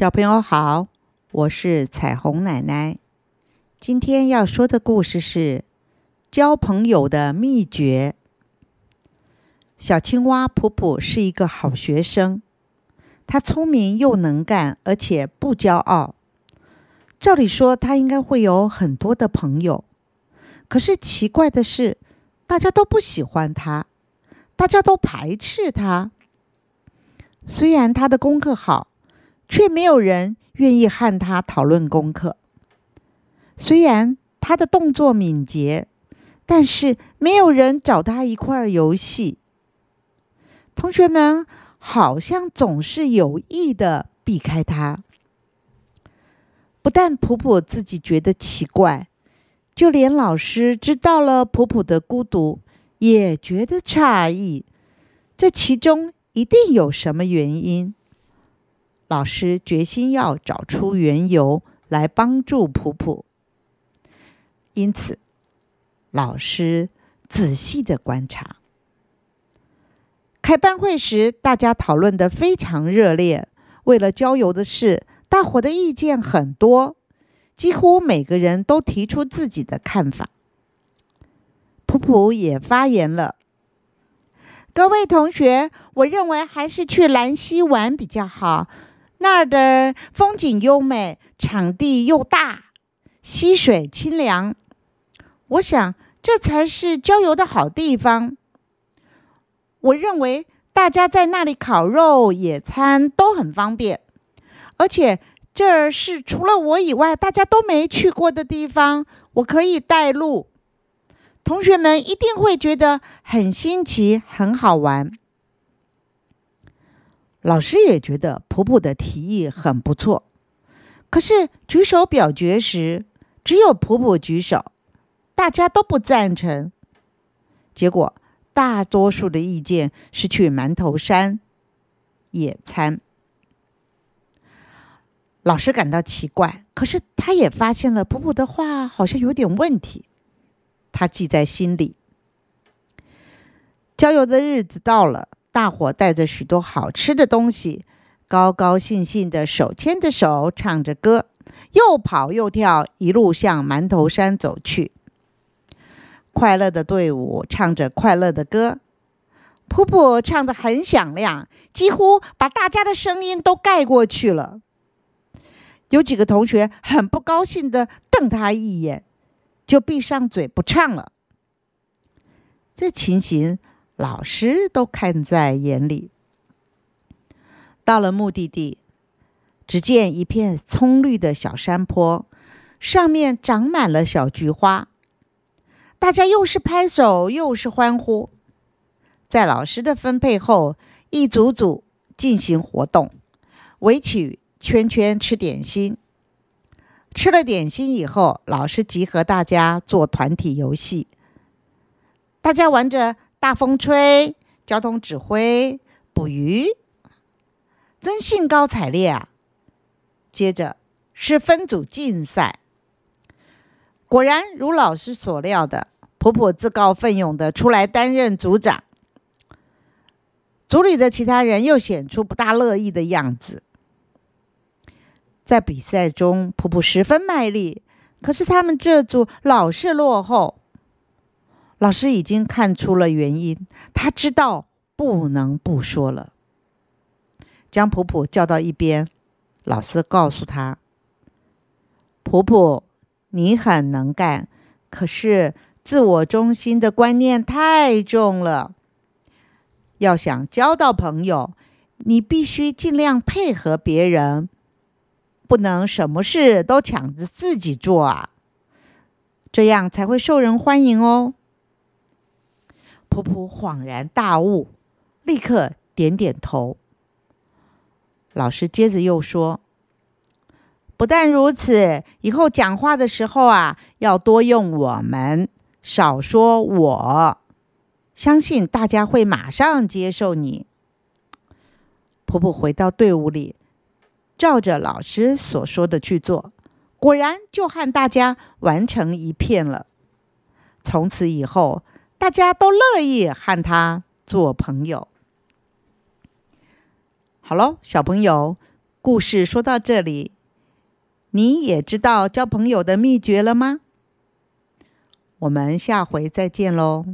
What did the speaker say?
小朋友好，我是彩虹奶奶。今天要说的故事是交朋友的秘诀。小青蛙普普是一个好学生，他聪明又能干，而且不骄傲。照理说，他应该会有很多的朋友。可是奇怪的是，大家都不喜欢他，大家都排斥他。虽然他的功课好，却没有人愿意和他讨论功课。虽然他的动作敏捷，但是没有人找他一块儿游戏。同学们好像总是有意的避开他。不但普普自己觉得奇怪。就连老师知道了普普的孤独，也觉得诧异。这其中一定有什么原因。老师决心要找出缘由来帮助普普。因此，老师仔细的观察。开班会时，大家讨论的非常热烈。为了郊游的事，大伙的意见很多。几乎每个人都提出自己的看法。普普也发言了：“各位同学，我认为还是去兰溪玩比较好，那儿的风景优美，场地又大，溪水清凉。我想这才是郊游的好地方。我认为大家在那里烤肉、野餐都很方便，而且。”这儿是除了我以外大家都没去过的地方，我可以带路，同学们一定会觉得很新奇、很好玩。老师也觉得普普的提议很不错，可是举手表决时，只有普普举手，大家都不赞成。结果大多数的意见是去馒头山野餐。老师感到奇怪，可是他也发现了普普的话好像有点问题，他记在心里。郊游的日子到了，大伙带着许多好吃的东西，高高兴兴的手牵着手，唱着歌，又跑又跳，一路向馒头山走去。快乐的队伍唱着快乐的歌，普普唱得很响亮，几乎把大家的声音都盖过去了。有几个同学很不高兴的瞪他一眼，就闭上嘴不唱了。这情形老师都看在眼里。到了目的地，只见一片葱绿的小山坡，上面长满了小菊花，大家又是拍手又是欢呼。在老师的分配后，一组组进行活动，围起。圈圈吃点心，吃了点心以后，老师集合大家做团体游戏。大家玩着大风吹、交通指挥、捕鱼，真兴高采烈啊！接着是分组竞赛，果然如老师所料的，普普自告奋勇的出来担任组长。组里的其他人又显出不大乐意的样子。在比赛中，普普十分卖力，可是他们这组老是落后。老师已经看出了原因，他知道不能不说了，将普普叫到一边。老师告诉他：“普普，你很能干，可是自我中心的观念太重了。要想交到朋友，你必须尽量配合别人。”不能什么事都抢着自己做啊，这样才会受人欢迎哦。普普恍然大悟，立刻点点头。老师接着又说：“不但如此，以后讲话的时候啊，要多用我们，少说我。相信大家会马上接受你。”普普回到队伍里。照着老师所说的去做，果然就和大家完成一片了。从此以后，大家都乐意和他做朋友。好喽，小朋友，故事说到这里，你也知道交朋友的秘诀了吗？我们下回再见喽。